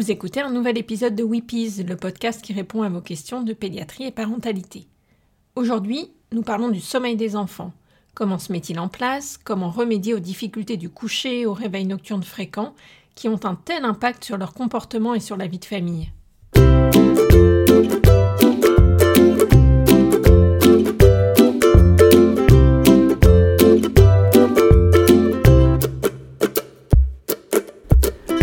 Vous écoutez un nouvel épisode de Weepies, le podcast qui répond à vos questions de pédiatrie et parentalité. Aujourd'hui, nous parlons du sommeil des enfants. Comment se met-il en place? Comment remédier aux difficultés du coucher, aux réveils nocturnes fréquents qui ont un tel impact sur leur comportement et sur la vie de famille?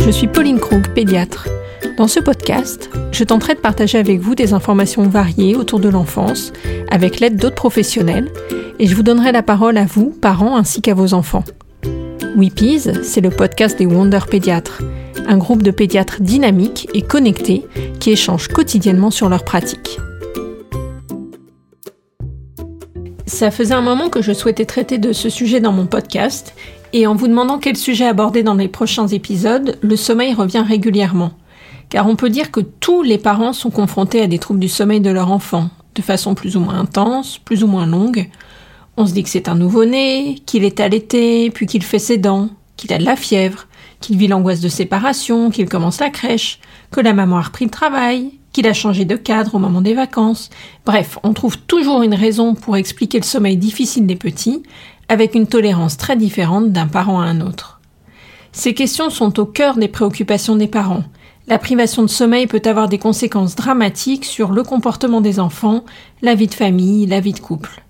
Je suis Pauline Krug, pédiatre. Dans ce podcast, je tenterai de partager avec vous des informations variées autour de l'enfance, avec l'aide d'autres professionnels, et je vous donnerai la parole à vous, parents, ainsi qu'à vos enfants. Weepies, c'est le podcast des Wonder Pédiatres, un groupe de pédiatres dynamiques et connectés qui échangent quotidiennement sur leurs pratiques. Ça faisait un moment que je souhaitais traiter de ce sujet dans mon podcast, et en vous demandant quel sujet aborder dans les prochains épisodes, le sommeil revient régulièrement. Car on peut dire que tous les parents sont confrontés à des troubles du sommeil de leur enfant, de façon plus ou moins intense, plus ou moins longue. On se dit que c'est un nouveau-né, qu'il est allaité, puis qu'il fait ses dents, qu'il a de la fièvre, qu'il vit l'angoisse de séparation, qu'il commence la crèche, que la maman a repris le travail, qu'il a changé de cadre au moment des vacances. Bref, on trouve toujours une raison pour expliquer le sommeil difficile des petits, avec une tolérance très différente d'un parent à un autre. Ces questions sont au cœur des préoccupations des parents. La privation de sommeil peut avoir des conséquences dramatiques sur le comportement des enfants, la vie de famille, la vie de couple.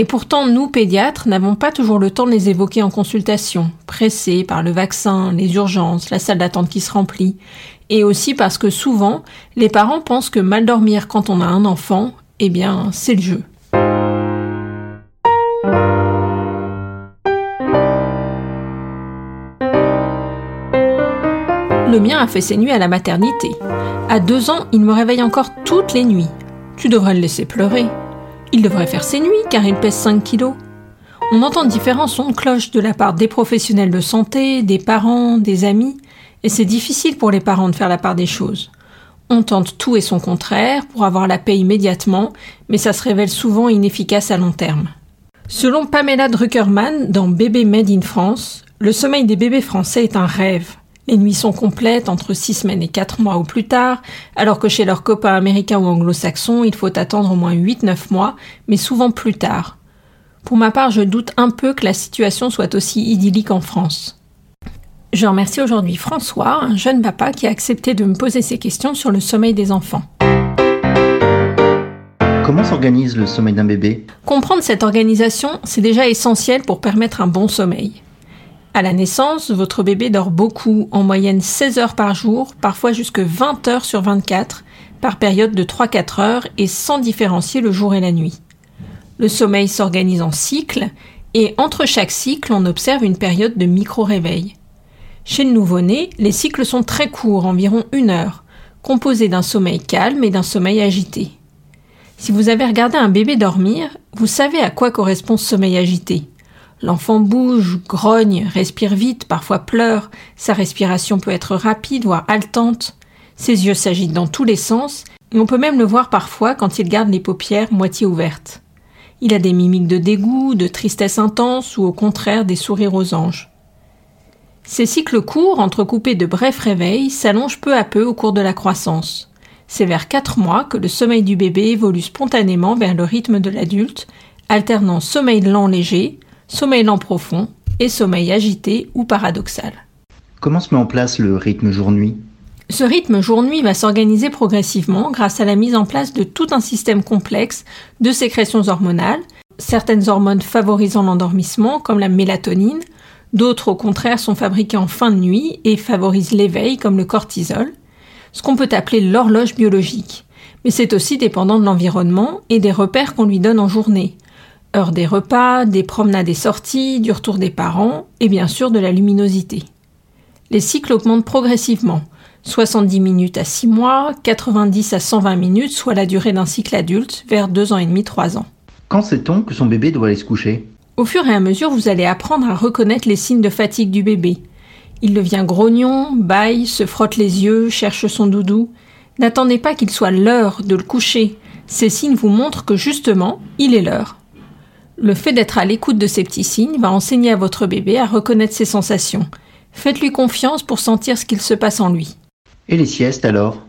Et pourtant, nous, pédiatres, n'avons pas toujours le temps de les évoquer en consultation, pressés par le vaccin, les urgences, la salle d'attente qui se remplit, et aussi parce que souvent, les parents pensent que mal dormir quand on a un enfant, eh bien, c'est le jeu. Le mien a fait ses nuits à la maternité. À deux ans, il me réveille encore toutes les nuits. Tu devrais le laisser pleurer. Il devrait faire ses nuits car il pèse 5 kilos. On entend différents sons de cloche de la part des professionnels de santé, des parents, des amis, et c'est difficile pour les parents de faire la part des choses. On tente tout et son contraire pour avoir la paix immédiatement, mais ça se révèle souvent inefficace à long terme. Selon Pamela Druckerman dans Bébé Made in France, le sommeil des bébés français est un rêve. Les nuits sont complètes entre 6 semaines et 4 mois ou plus tard, alors que chez leurs copains américains ou anglo-saxons, il faut attendre au moins 8-9 mois, mais souvent plus tard. Pour ma part, je doute un peu que la situation soit aussi idyllique en France. Je remercie aujourd'hui François, un jeune papa qui a accepté de me poser ces questions sur le sommeil des enfants. Comment s'organise le sommeil d'un bébé? Comprendre cette organisation, c'est déjà essentiel pour permettre un bon sommeil. À la naissance, votre bébé dort beaucoup, en moyenne 16 heures par jour, parfois jusque 20 heures sur 24, par période de 3-4 heures et sans différencier le jour et la nuit. Le sommeil s'organise en cycles et entre chaque cycle, on observe une période de micro-réveil. Chez le nouveau-né, les cycles sont très courts, environ une heure, composés d'un sommeil calme et d'un sommeil agité. Si vous avez regardé un bébé dormir, vous savez à quoi correspond ce sommeil agité. L'enfant bouge, grogne, respire vite, parfois pleure, sa respiration peut être rapide, voire haletante, ses yeux s'agitent dans tous les sens, et on peut même le voir parfois quand il garde les paupières moitié ouvertes. Il a des mimiques de dégoût, de tristesse intense ou au contraire des sourires aux anges. Ces cycles courts, entrecoupés de brefs réveils, s'allongent peu à peu au cours de la croissance. C'est vers quatre mois que le sommeil du bébé évolue spontanément vers le rythme de l'adulte, alternant sommeil lent léger, sommeil lent profond et sommeil agité ou paradoxal. Comment se met en place le rythme jour-nuit? Ce rythme jour-nuit va s'organiser progressivement grâce à la mise en place de tout un système complexe de sécrétions hormonales, certaines hormones favorisant l'endormissement comme la mélatonine, d'autres au contraire sont fabriquées en fin de nuit et favorisent l'éveil comme le cortisol, ce qu'on peut appeler l'horloge biologique. Mais c'est aussi dépendant de l'environnement et des repères qu'on lui donne en journée, Heure des repas, des promenades et sorties, du retour des parents et bien sûr de la luminosité. Les cycles augmentent progressivement. 70 minutes à 6 mois, 90 à 120 minutes, soit la durée d'un cycle adulte, vers 2 ans et demi, 3 ans. Quand sait-on que son bébé doit aller se coucher? Au fur et à mesure, vous allez apprendre à reconnaître les signes de fatigue du bébé. Il devient grognon, baille, se frotte les yeux, cherche son doudou. N'attendez pas qu'il soit l'heure de le coucher. Ces signes vous montrent que justement, il est l'heure. Le fait d'être à l'écoute de ces petits signes va enseigner à votre bébé à reconnaître ses sensations. Faites-lui confiance pour sentir ce qu'il se passe en lui. Et les siestes alors?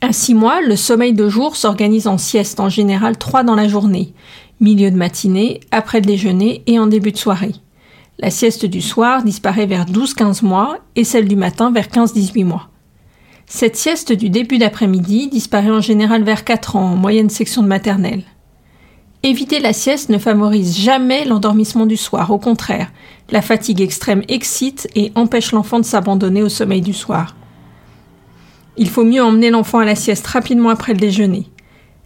À 6 mois, le sommeil de jour s'organise en sieste, en général 3 dans la journée, milieu de matinée, après le déjeuner et en début de soirée. La sieste du soir disparaît vers 12-15 mois et celle du matin vers 15-18 mois. Cette sieste du début d'après-midi disparaît en général vers 4 ans, en moyenne section de maternelle. Éviter la sieste ne favorise jamais l'endormissement du soir, au contraire, la fatigue extrême excite et empêche l'enfant de s'abandonner au sommeil du soir. Il faut mieux emmener l'enfant à la sieste rapidement après le déjeuner.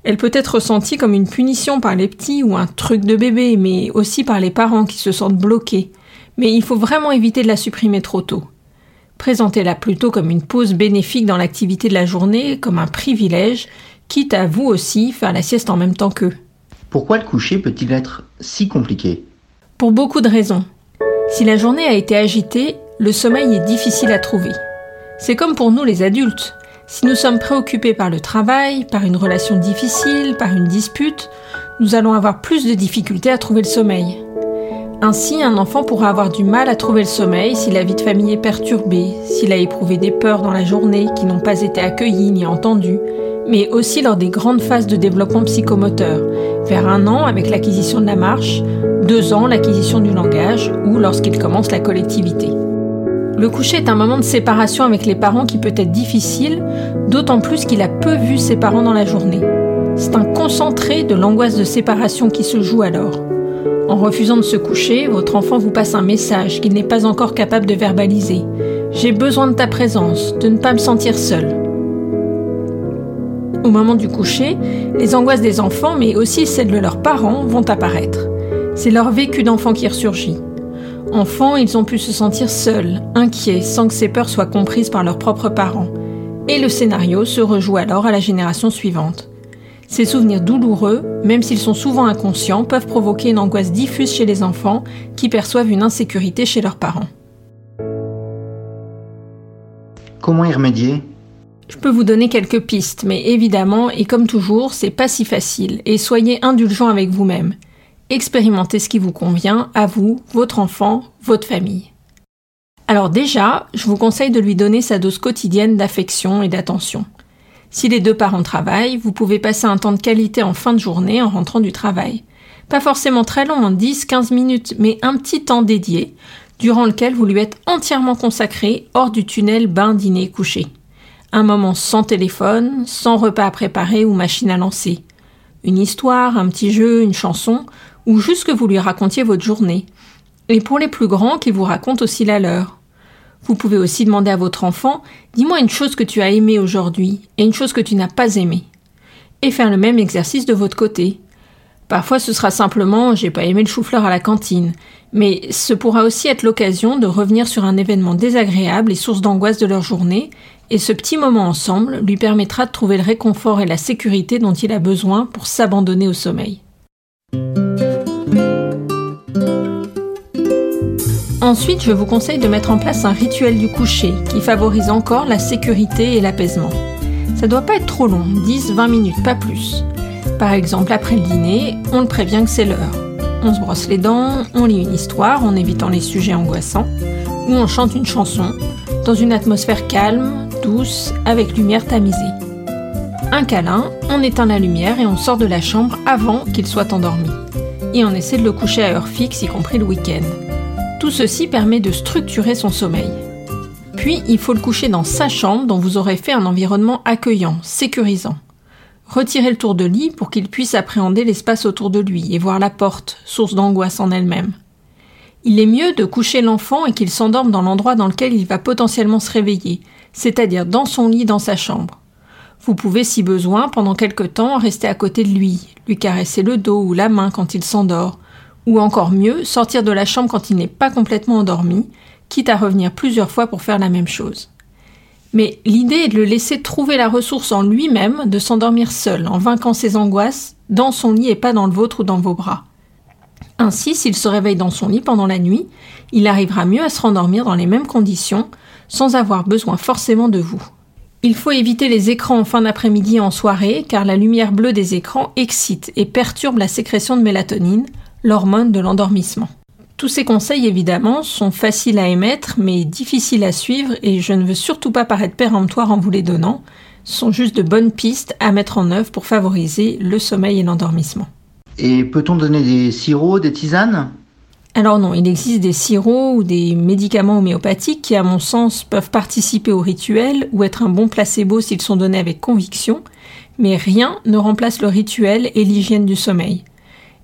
Elle peut être ressentie comme une punition par les petits ou un truc de bébé, mais aussi par les parents qui se sentent bloqués. Mais il faut vraiment éviter de la supprimer trop tôt. Présentez-la plutôt comme une pause bénéfique dans l'activité de la journée, comme un privilège, quitte à vous aussi faire la sieste en même temps qu'eux. Pourquoi le coucher peut-il être si compliqué? Pour beaucoup de raisons. Si la journée a été agitée, le sommeil est difficile à trouver. C'est comme pour nous les adultes. Si nous sommes préoccupés par le travail, par une relation difficile, par une dispute, nous allons avoir plus de difficultés à trouver le sommeil. Ainsi, un enfant pourra avoir du mal à trouver le sommeil si la vie de famille est perturbée, s'il a éprouvé des peurs dans la journée qui n'ont pas été accueillies ni entendues, mais aussi lors des grandes phases de développement psychomoteur, vers un an avec l'acquisition de la marche, deux ans l'acquisition du langage ou lorsqu'il commence la collectivité. Le coucher est un moment de séparation avec les parents qui peut être difficile, d'autant plus qu'il a peu vu ses parents dans la journée. C'est un concentré de l'angoisse de séparation qui se joue alors. En refusant de se coucher, votre enfant vous passe un message qu'il n'est pas encore capable de verbaliser. J'ai besoin de ta présence, de ne pas me sentir seul. Au moment du coucher, les angoisses des enfants, mais aussi celles de leurs parents, vont apparaître. C'est leur vécu d'enfant qui ressurgit. Enfants, ils ont pu se sentir seuls, inquiets, sans que ces peurs soient comprises par leurs propres parents. Et le scénario se rejoue alors à la génération suivante. Ces souvenirs douloureux, même s'ils sont souvent inconscients, peuvent provoquer une angoisse diffuse chez les enfants qui perçoivent une insécurité chez leurs parents. Comment y remédier? Je peux vous donner quelques pistes, mais évidemment, et comme toujours, c'est pas si facile, et soyez indulgents avec vous-même. Expérimentez ce qui vous convient, à vous, votre enfant, votre famille. Alors déjà, je vous conseille de lui donner sa dose quotidienne d'affection et d'attention. Si les deux parents travaillent, vous pouvez passer un temps de qualité en fin de journée en rentrant du travail. Pas forcément très long, en 10-15 minutes, mais un petit temps dédié, durant lequel vous lui êtes entièrement consacré hors du tunnel bain, dîner, coucher. Un moment sans téléphone, sans repas à préparer ou machine à lancer. Une histoire, un petit jeu, une chanson, ou juste que vous lui racontiez votre journée. Et pour les plus grands, qu'ils vous racontent aussi la leur. Vous pouvez aussi demander à votre enfant Dis-moi une chose que tu as aimée aujourd'hui et une chose que tu n'as pas aimée. Et faire le même exercice de votre côté. Parfois ce sera simplement J'ai pas aimé le chou-fleur à la cantine. Mais ce pourra aussi être l'occasion de revenir sur un événement désagréable et source d'angoisse de leur journée, et ce petit moment ensemble lui permettra de trouver le réconfort et la sécurité dont il a besoin pour s'abandonner au sommeil. Ensuite, je vous conseille de mettre en place un rituel du coucher qui favorise encore la sécurité et l'apaisement. Ça doit pas être trop long, 10-20 minutes, pas plus. Par exemple, après le dîner, on le prévient que c'est l'heure. On se brosse les dents, on lit une histoire en évitant les sujets angoissants, ou on chante une chanson dans une atmosphère calme, avec lumière tamisée. Un câlin, on éteint la lumière et on sort de la chambre avant qu'il soit endormi. Et on essaie de le coucher à heure fixe, y compris le week-end. Tout ceci permet de structurer son sommeil. Puis, il faut le coucher dans sa chambre dont vous aurez fait un environnement accueillant, sécurisant. Retirez le tour de lit pour qu'il puisse appréhender l'espace autour de lui et voir la porte, source d'angoisse en elle-même. Il est mieux de coucher l'enfant et qu'il s'endorme dans l'endroit dans lequel il va potentiellement se réveiller, c'est-à-dire dans son lit dans sa chambre. Vous pouvez, si besoin, pendant quelque temps, rester à côté de lui, lui caresser le dos ou la main quand il s'endort, ou encore mieux, sortir de la chambre quand il n'est pas complètement endormi, quitte à revenir plusieurs fois pour faire la même chose. Mais l'idée est de le laisser trouver la ressource en lui-même de s'endormir seul, en vainquant ses angoisses, dans son lit et pas dans le vôtre ou dans vos bras. Ainsi, s'il se réveille dans son lit pendant la nuit, il arrivera mieux à se rendormir dans les mêmes conditions, sans avoir besoin forcément de vous. Il faut éviter les écrans en fin d'après-midi et en soirée, car la lumière bleue des écrans excite et perturbe la sécrétion de mélatonine, l'hormone de l'endormissement. Tous ces conseils, évidemment, sont faciles à émettre, mais difficiles à suivre, et je ne veux surtout pas paraître péremptoire en vous les donnant. Sont juste de bonnes pistes à mettre en œuvre pour favoriser le sommeil et l'endormissement. Et peut-on donner des sirops, des tisanes? Alors non, il existe des sirops ou des médicaments homéopathiques qui, à mon sens, peuvent participer au rituel ou être un bon placebo s'ils sont donnés avec conviction, mais rien ne remplace le rituel et l'hygiène du sommeil.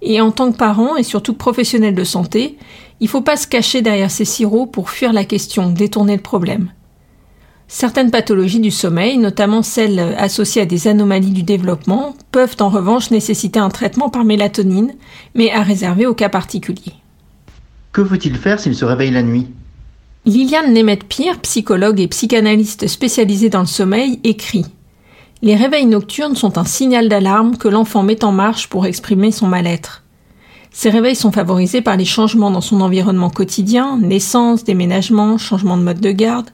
Et en tant que parent et surtout professionnel de santé, il ne faut pas se cacher derrière ces sirops pour fuir la question, détourner le problème. Certaines pathologies du sommeil, notamment celles associées à des anomalies du développement, peuvent en revanche nécessiter un traitement par mélatonine, mais à réserver aux cas particuliers. Que faut-il faire s'il se réveille la nuit? Liliane Nemeth-Pierre, psychologue et psychanalyste spécialisée dans le sommeil, écrit Les réveils nocturnes sont un signal d'alarme que l'enfant met en marche pour exprimer son mal-être. Ces réveils sont favorisés par les changements dans son environnement quotidien, naissance, déménagement, changement de mode de garde,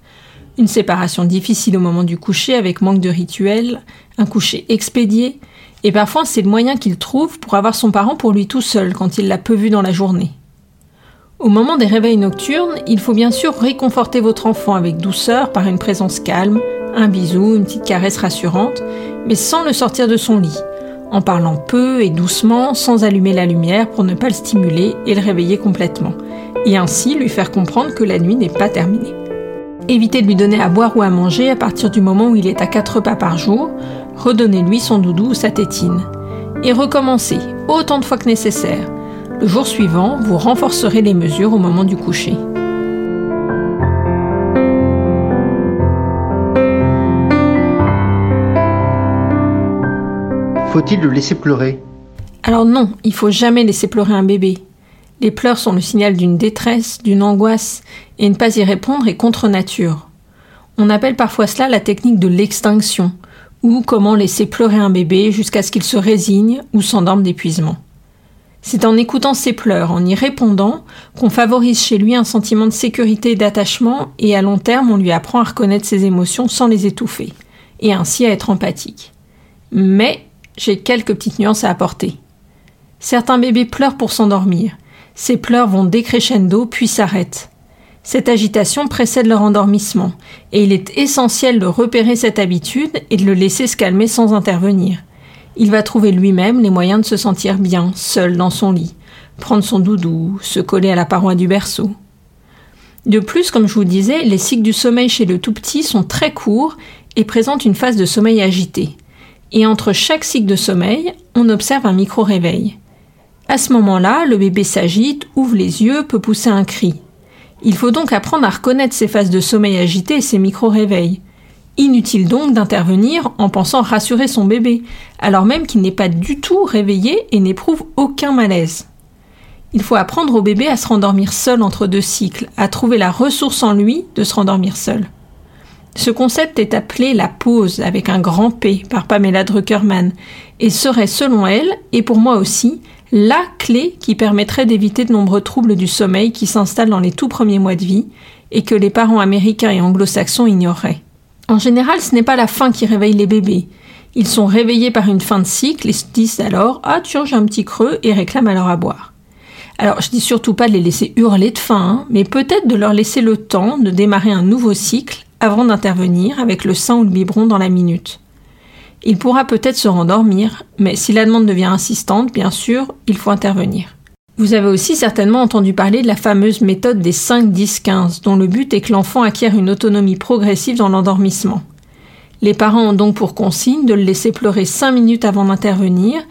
une séparation difficile au moment du coucher avec manque de rituel, un coucher expédié, et parfois c'est le moyen qu'il trouve pour avoir son parent pour lui tout seul quand il l'a peu vu dans la journée. Au moment des réveils nocturnes, il faut bien sûr réconforter votre enfant avec douceur par une présence calme, un bisou, une petite caresse rassurante, mais sans le sortir de son lit, en parlant peu et doucement, sans allumer la lumière pour ne pas le stimuler et le réveiller complètement, et ainsi lui faire comprendre que la nuit n'est pas terminée. Évitez de lui donner à boire ou à manger à partir du moment où il est à 4 repas par jour, redonnez-lui son doudou ou sa tétine. Et recommencez autant de fois que nécessaire le jour suivant, vous renforcerez les mesures au moment du coucher. Faut-il le laisser pleurer? Alors non, il faut jamais laisser pleurer un bébé. Les pleurs sont le signal d'une détresse, d'une angoisse, et ne pas y répondre est contre nature. On appelle parfois cela la technique de l'extinction, ou comment laisser pleurer un bébé jusqu'à ce qu'il se résigne ou s'endorme d'épuisement. C'est en écoutant ses pleurs, en y répondant, qu'on favorise chez lui un sentiment de sécurité et d'attachement, et à long terme, on lui apprend à reconnaître ses émotions sans les étouffer, et ainsi à être empathique. Mais j'ai quelques petites nuances à apporter. Certains bébés pleurent pour s'endormir. Ces pleurs vont décrescendo puis s'arrêtent. Cette agitation précède leur endormissement, et il est essentiel de repérer cette habitude et de le laisser se calmer sans intervenir. Il va trouver lui-même les moyens de se sentir bien, seul dans son lit, prendre son doudou, se coller à la paroi du berceau. De plus, comme je vous disais, les cycles du sommeil chez le tout petit sont très courts et présentent une phase de sommeil agité. Et entre chaque cycle de sommeil, on observe un micro-réveil. À ce moment-là, le bébé s'agite, ouvre les yeux, peut pousser un cri. Il faut donc apprendre à reconnaître ces phases de sommeil agité et ces micro-réveils. Inutile donc d'intervenir en pensant rassurer son bébé, alors même qu'il n'est pas du tout réveillé et n'éprouve aucun malaise. Il faut apprendre au bébé à se rendormir seul entre deux cycles, à trouver la ressource en lui de se rendormir seul. Ce concept est appelé la pause avec un grand P par Pamela Druckerman et serait selon elle, et pour moi aussi, la clé qui permettrait d'éviter de nombreux troubles du sommeil qui s'installent dans les tout premiers mois de vie et que les parents américains et anglo-saxons ignoreraient. En général, ce n'est pas la faim qui réveille les bébés. Ils sont réveillés par une fin de cycle et se disent alors Ah, tiens, un petit creux et réclament alors à boire. Alors, je dis surtout pas de les laisser hurler de faim, hein, mais peut-être de leur laisser le temps de démarrer un nouveau cycle avant d'intervenir avec le sein ou le biberon dans la minute. Il pourra peut-être se rendormir, mais si la demande devient insistante, bien sûr, il faut intervenir. Vous avez aussi certainement entendu parler de la fameuse méthode des 5-10-15, dont le but est que l'enfant acquiert une autonomie progressive dans l'endormissement. Les parents ont donc pour consigne de le laisser pleurer 5 minutes avant d'intervenir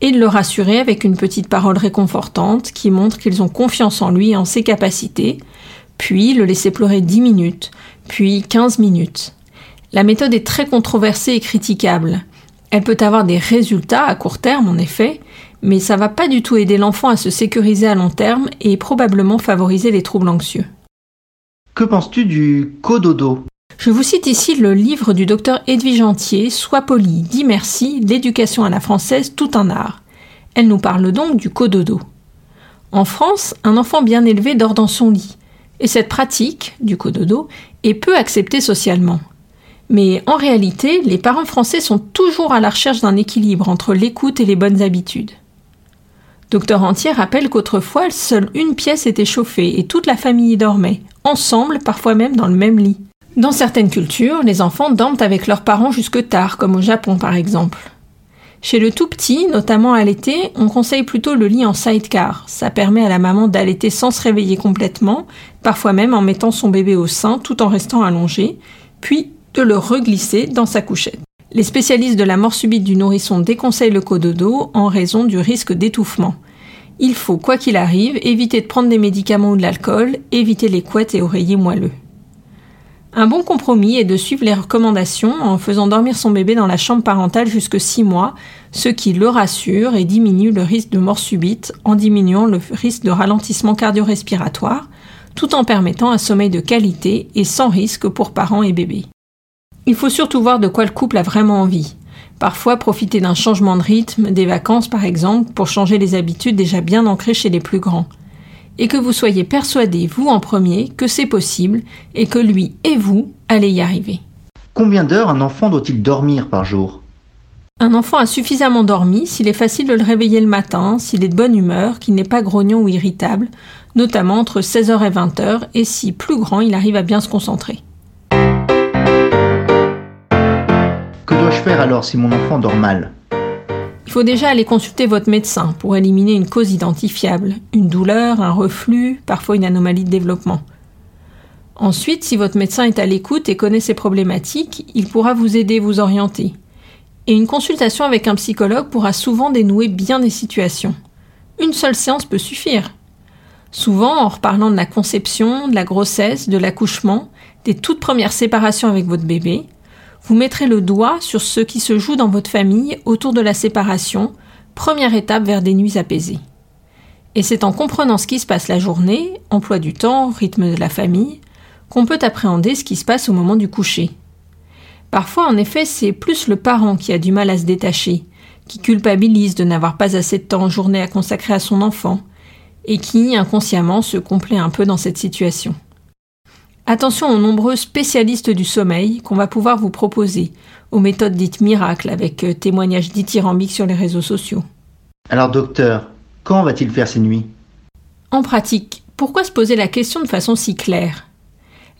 et de le rassurer avec une petite parole réconfortante qui montre qu'ils ont confiance en lui et en ses capacités, puis le laisser pleurer 10 minutes, puis 15 minutes. La méthode est très controversée et critiquable. Elle peut avoir des résultats à court terme en effet, mais ça va pas du tout aider l'enfant à se sécuriser à long terme et probablement favoriser les troubles anxieux. Que penses-tu du cododo? Je vous cite ici le livre du docteur Edwige Antier, Sois poli, dis merci, l'éducation à la française, tout un art. Elle nous parle donc du cododo. En France, un enfant bien élevé dort dans son lit, et cette pratique, du cododo, est peu acceptée socialement. Mais en réalité, les parents français sont toujours à la recherche d'un équilibre entre l'écoute et les bonnes habitudes. Docteur Entier rappelle qu'autrefois, seule une pièce était chauffée et toute la famille dormait, ensemble, parfois même dans le même lit. Dans certaines cultures, les enfants dorment avec leurs parents jusque tard, comme au Japon par exemple. Chez le tout petit, notamment à l'été, on conseille plutôt le lit en sidecar. Ça permet à la maman d'allaiter sans se réveiller complètement, parfois même en mettant son bébé au sein tout en restant allongé, puis de le reglisser dans sa couchette. Les spécialistes de la mort subite du nourrisson déconseillent le cododo en raison du risque d'étouffement. Il faut, quoi qu'il arrive, éviter de prendre des médicaments ou de l'alcool, éviter les couettes et oreillers moelleux. Un bon compromis est de suivre les recommandations en faisant dormir son bébé dans la chambre parentale jusque 6 mois, ce qui le rassure et diminue le risque de mort subite en diminuant le risque de ralentissement cardio-respiratoire, tout en permettant un sommeil de qualité et sans risque pour parents et bébés. Il faut surtout voir de quoi le couple a vraiment envie. Parfois profiter d'un changement de rythme, des vacances par exemple, pour changer les habitudes déjà bien ancrées chez les plus grands. Et que vous soyez persuadé, vous en premier, que c'est possible et que lui et vous allez y arriver. Combien d'heures un enfant doit-il dormir par jour? Un enfant a suffisamment dormi s'il est facile de le réveiller le matin, s'il est de bonne humeur, qu'il n'est pas grognon ou irritable, notamment entre 16h et 20h, et si plus grand il arrive à bien se concentrer. Alors si mon enfant dort mal? Il faut déjà aller consulter votre médecin pour éliminer une cause identifiable, une douleur, un reflux, parfois une anomalie de développement. Ensuite, si votre médecin est à l'écoute et connaît ces problématiques, il pourra vous aider, vous orienter. Et une consultation avec un psychologue pourra souvent dénouer bien des situations. Une seule séance peut suffire. Souvent, en reparlant de la conception, de la grossesse, de l'accouchement, des toutes premières séparations avec votre bébé, vous mettrez le doigt sur ce qui se joue dans votre famille autour de la séparation, première étape vers des nuits apaisées. Et c'est en comprenant ce qui se passe la journée, emploi du temps, rythme de la famille, qu'on peut appréhender ce qui se passe au moment du coucher. Parfois, en effet, c'est plus le parent qui a du mal à se détacher, qui culpabilise de n'avoir pas assez de temps en journée à consacrer à son enfant, et qui, inconsciemment, se complaît un peu dans cette situation. Attention aux nombreux spécialistes du sommeil qu'on va pouvoir vous proposer, aux méthodes dites miracles avec euh, témoignages dithyrambiques sur les réseaux sociaux. Alors docteur, quand va-t-il faire ses nuits? En pratique, pourquoi se poser la question de façon si claire?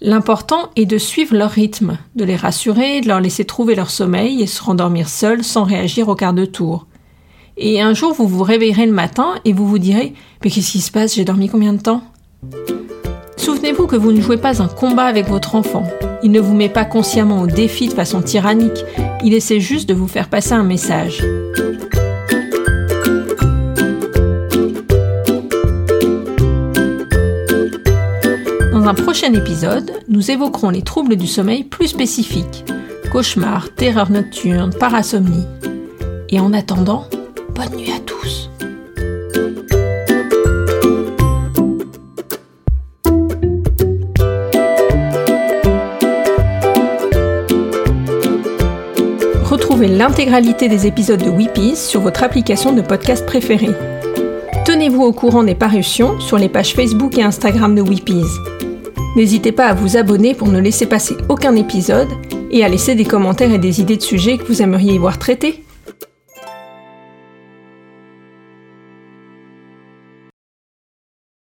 L'important est de suivre leur rythme, de les rassurer, de leur laisser trouver leur sommeil et se rendormir seuls sans réagir au quart de tour. Et un jour, vous vous réveillerez le matin et vous vous direz Mais qu'est-ce qui se passe? J'ai dormi combien de temps? Souvenez-vous que vous ne jouez pas un combat avec votre enfant. Il ne vous met pas consciemment au défi de façon tyrannique, il essaie juste de vous faire passer un message. Dans un prochain épisode, nous évoquerons les troubles du sommeil plus spécifiques. Cauchemars, terreur nocturne, parasomnie. Et en attendant, bonne nuit à tous. L'intégralité des épisodes de Weepies sur votre application de podcast préférée. Tenez-vous au courant des parutions sur les pages Facebook et Instagram de Weepies. N'hésitez pas à vous abonner pour ne laisser passer aucun épisode et à laisser des commentaires et des idées de sujets que vous aimeriez voir traités.